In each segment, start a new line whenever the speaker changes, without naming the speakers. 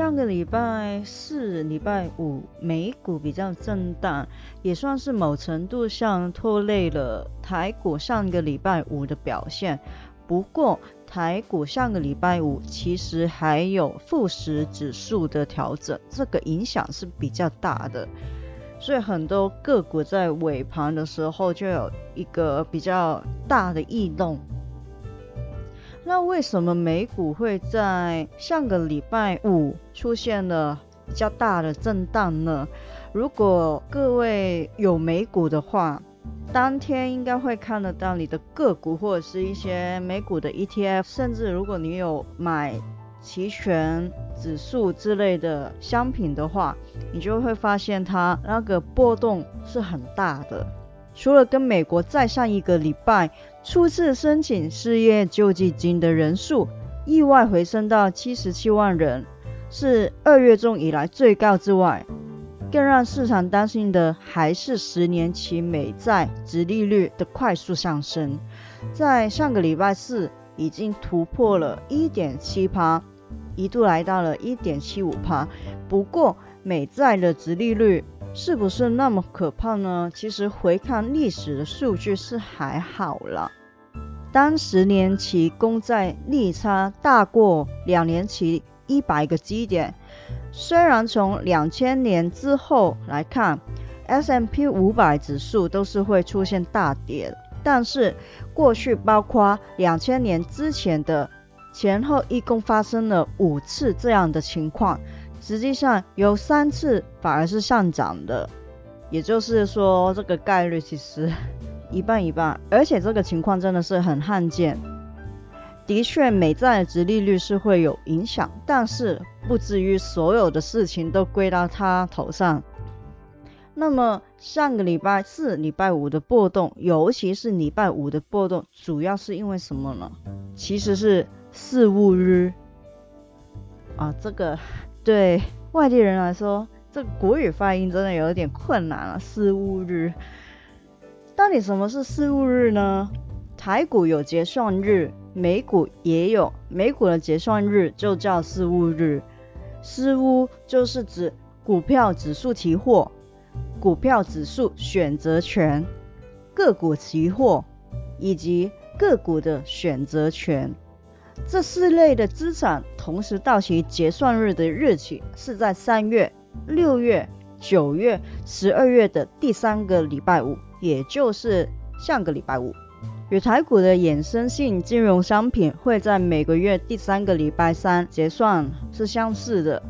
上个礼拜四、礼拜五美股比较震荡，也算是某程度上拖累了台股上个礼拜五的表现。不过，台股上个礼拜五其实还有富时指数的调整，这个影响是比较大的。所以很多个股在尾盘的时候就有一个比较大的异动。那为什么美股会在上个礼拜五出现了比较大的震荡呢？如果各位有美股的话，当天应该会看得到你的个股或者是一些美股的 ETF，甚至如果你有买。期权指数之类的商品的话，你就会发现它那个波动是很大的。除了跟美国再上一个礼拜初次申请失业救济金的人数意外回升到七十七万人，是二月中以来最高之外，更让市场担心的还是十年期美债殖利率的快速上升，在上个礼拜四已经突破了一点七趴。一度来到了一点七五趴，不过美债的值利率是不是那么可怕呢？其实回看历史的数据是还好了。当十年期公债利差大过两年期一百个基点，虽然从两千年之后来看，S M P 五百指数都是会出现大跌，但是过去包括两千年之前的。前后一共发生了五次这样的情况，实际上有三次反而是上涨的，也就是说这个概率其实一半一半，而且这个情况真的是很罕见。的确，美债的值利率是会有影响，但是不至于所有的事情都归到他头上。那么上个礼拜四、礼拜五的波动，尤其是礼拜五的波动，主要是因为什么呢？其实是。四五日啊，这个对外地人来说，这个国语发音真的有点困难了。四物日，到底什么是四物日呢？台股有结算日，美股也有，美股的结算日就叫四物日。四物就是指股票指数期货、股票指数选择权、个股期货以及个股的选择权。这四类的资产同时到期结算日的日期是在三月、六月、九月、十二月的第三个礼拜五，也就是上个礼拜五。与台股的衍生性金融商品会在每个月第三个礼拜三结算是相似的，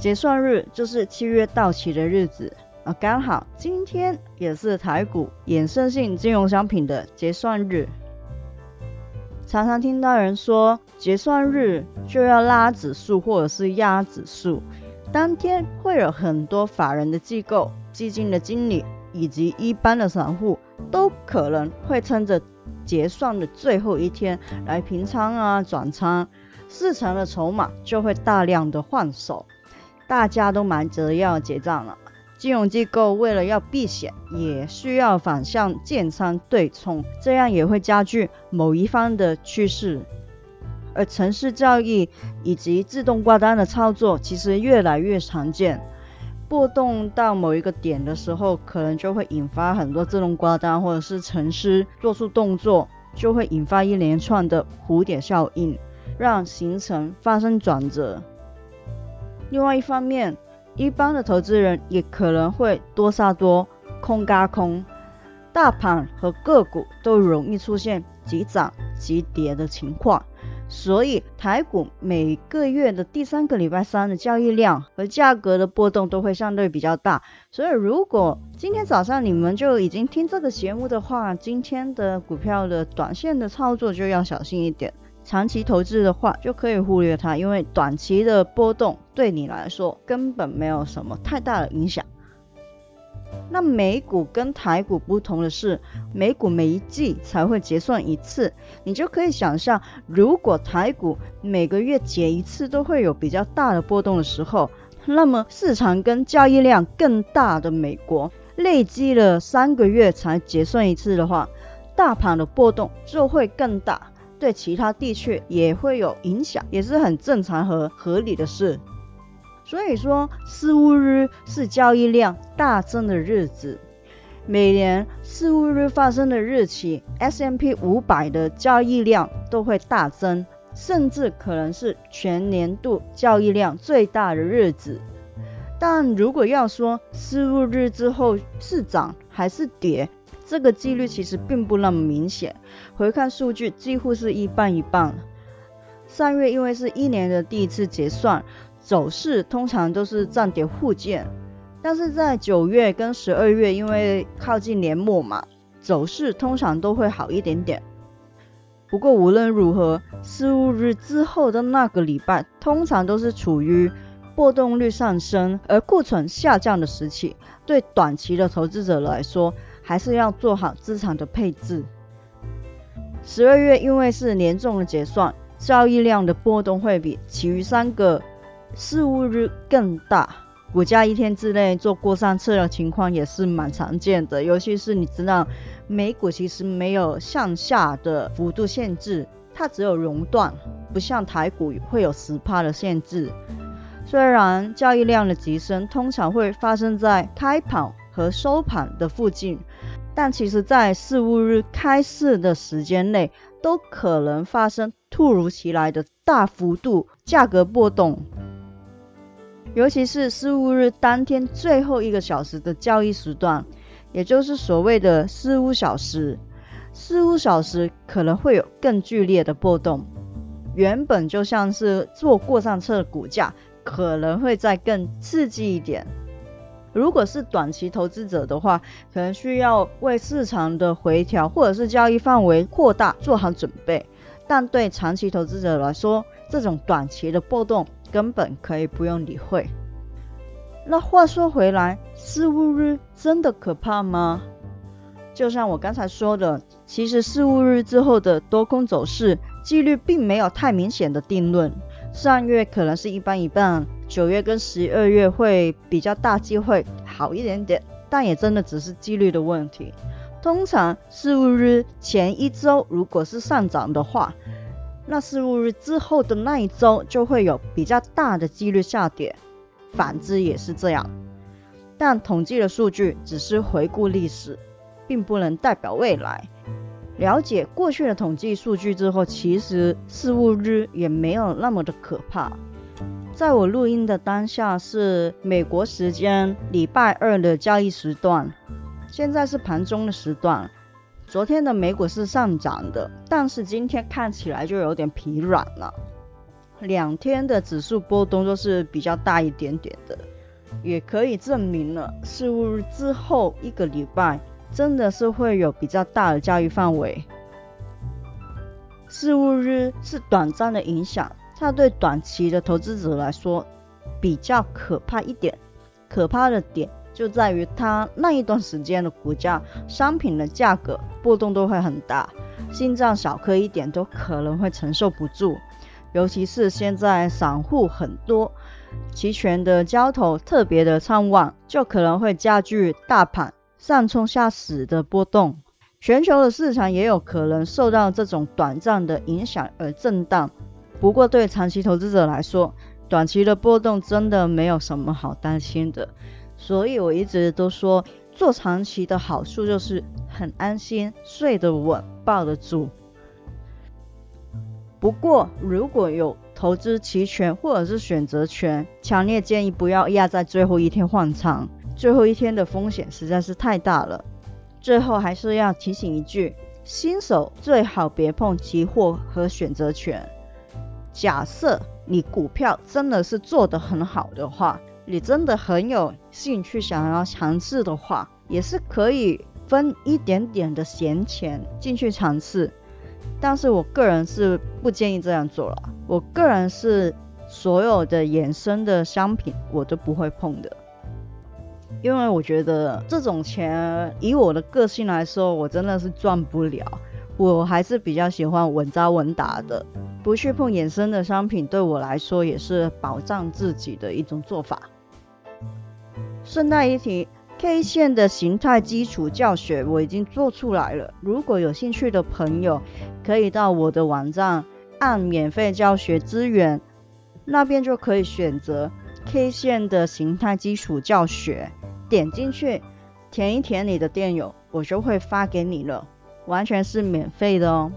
结算日就是七月到期的日子啊，刚好今天也是台股衍生性金融商品的结算日。常常听到人说，结算日就要拉指数或者是压指数，当天会有很多法人的机构、基金的经理以及一般的散户，都可能会趁着结算的最后一天来平仓啊、转仓，市场的筹码就会大量的换手，大家都忙着要结账了。金融机构为了要避险，也需要反向建仓对冲，这样也会加剧某一方的趋势。而城市交易以及自动挂单的操作，其实越来越常见。波动到某一个点的时候，可能就会引发很多自动挂单，或者是城市做出动作，就会引发一连串的蝴蝶效应，让行程发生转折。另外一方面，一般的投资人也可能会多杀多，空嘎空，大盘和个股都容易出现急涨急跌的情况。所以台股每个月的第三个礼拜三的交易量和价格的波动都会相对比较大。所以如果今天早上你们就已经听这个节目的话，今天的股票的短线的操作就要小心一点。长期投资的话就可以忽略它，因为短期的波动对你来说根本没有什么太大的影响。那美股跟台股不同的是，美股每一季才会结算一次，你就可以想象，如果台股每个月结一次都会有比较大的波动的时候，那么市场跟交易量更大的美国累积了三个月才结算一次的话，大盘的波动就会更大，对其他地区也会有影响，也是很正常和合理的事。所以说，四五日是交易量大增的日子。每年四五日发生的日期，S M P 五百的交易量都会大增，甚至可能是全年度交易量最大的日子。但如果要说四五日之后是涨还是跌，这个几率其实并不那么明显。回看数据，几乎是一半一半。上月因为是一年的第一次结算。走势通常都是涨跌互见，但是在九月跟十二月，因为靠近年末嘛，走势通常都会好一点点。不过无论如何，十五日之后的那个礼拜，通常都是处于波动率上升而库存下降的时期。对短期的投资者来说，还是要做好资产的配置。十二月因为是年终的结算，交易量的波动会比其余三个。四五日更大，股价一天之内做过山车的情况也是蛮常见的。尤其是你知道，美股其实没有向下的幅度限制，它只有熔断，不像台股会有十趴的限制。虽然交易量的急升通常会发生在开盘和收盘的附近，但其实在四五日开市的时间内，都可能发生突如其来的大幅度价格波动。尤其是四五日当天最后一个小时的交易时段，也就是所谓的四五小时，四五小时可能会有更剧烈的波动。原本就像是坐过山车的股价，可能会再更刺激一点。如果是短期投资者的话，可能需要为市场的回调或者是交易范围扩大做好准备。但对长期投资者来说，这种短期的波动。根本可以不用理会。那话说回来，四五日真的可怕吗？就像我刚才说的，其实四五日之后的多空走势几率并没有太明显的定论。上月可能是一半一半，九月跟十二月会比较大机会好一点点，但也真的只是几率的问题。通常四五日前一周如果是上涨的话，那四五日之后的那一周就会有比较大的几率下跌，反之也是这样。但统计的数据只是回顾历史，并不能代表未来。了解过去的统计数据之后，其实四五日也没有那么的可怕。在我录音的当下是美国时间礼拜二的交易时段，现在是盘中的时段。昨天的美股是上涨的，但是今天看起来就有点疲软了。两天的指数波动都是比较大一点点的，也可以证明了四五日之后一个礼拜真的是会有比较大的交易范围。四五日是短暂的影响，它对短期的投资者来说比较可怕一点，可怕的点。就在于它那一段时间的股价、商品的价格波动都会很大，心脏小颗一点都可能会承受不住。尤其是现在散户很多，期权的交投特别的畅旺，就可能会加剧大盘上冲下死的波动。全球的市场也有可能受到这种短暂的影响而震荡。不过对长期投资者来说，短期的波动真的没有什么好担心的。所以我一直都说，做长期的好处就是很安心，睡得稳，抱得住。不过如果有投资期权或者是选择权，强烈建议不要压在最后一天换仓，最后一天的风险实在是太大了。最后还是要提醒一句，新手最好别碰期货和选择权，假设你股票真的是做得很好的话，你真的很有兴趣想要尝试的话，也是可以分一点点的闲钱进去尝试。但是我个人是不建议这样做了。我个人是所有的衍生的商品我都不会碰的，因为我觉得这种钱以我的个性来说，我真的是赚不了。我还是比较喜欢稳扎稳打的，不去碰衍生的商品，对我来说也是保障自己的一种做法。顺带一提，K 线的形态基础教学我已经做出来了，如果有兴趣的朋友，可以到我的网站按免费教学资源，那边就可以选择 K 线的形态基础教学，点进去填一填你的电邮，我就会发给你了。完全是免费的哦。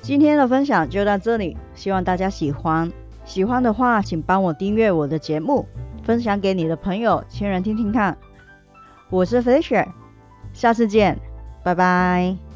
今天的分享就到这里，希望大家喜欢。喜欢的话，请帮我订阅我的节目，分享给你的朋友、亲人听听看。我是 f i s h e r 下次见，拜拜。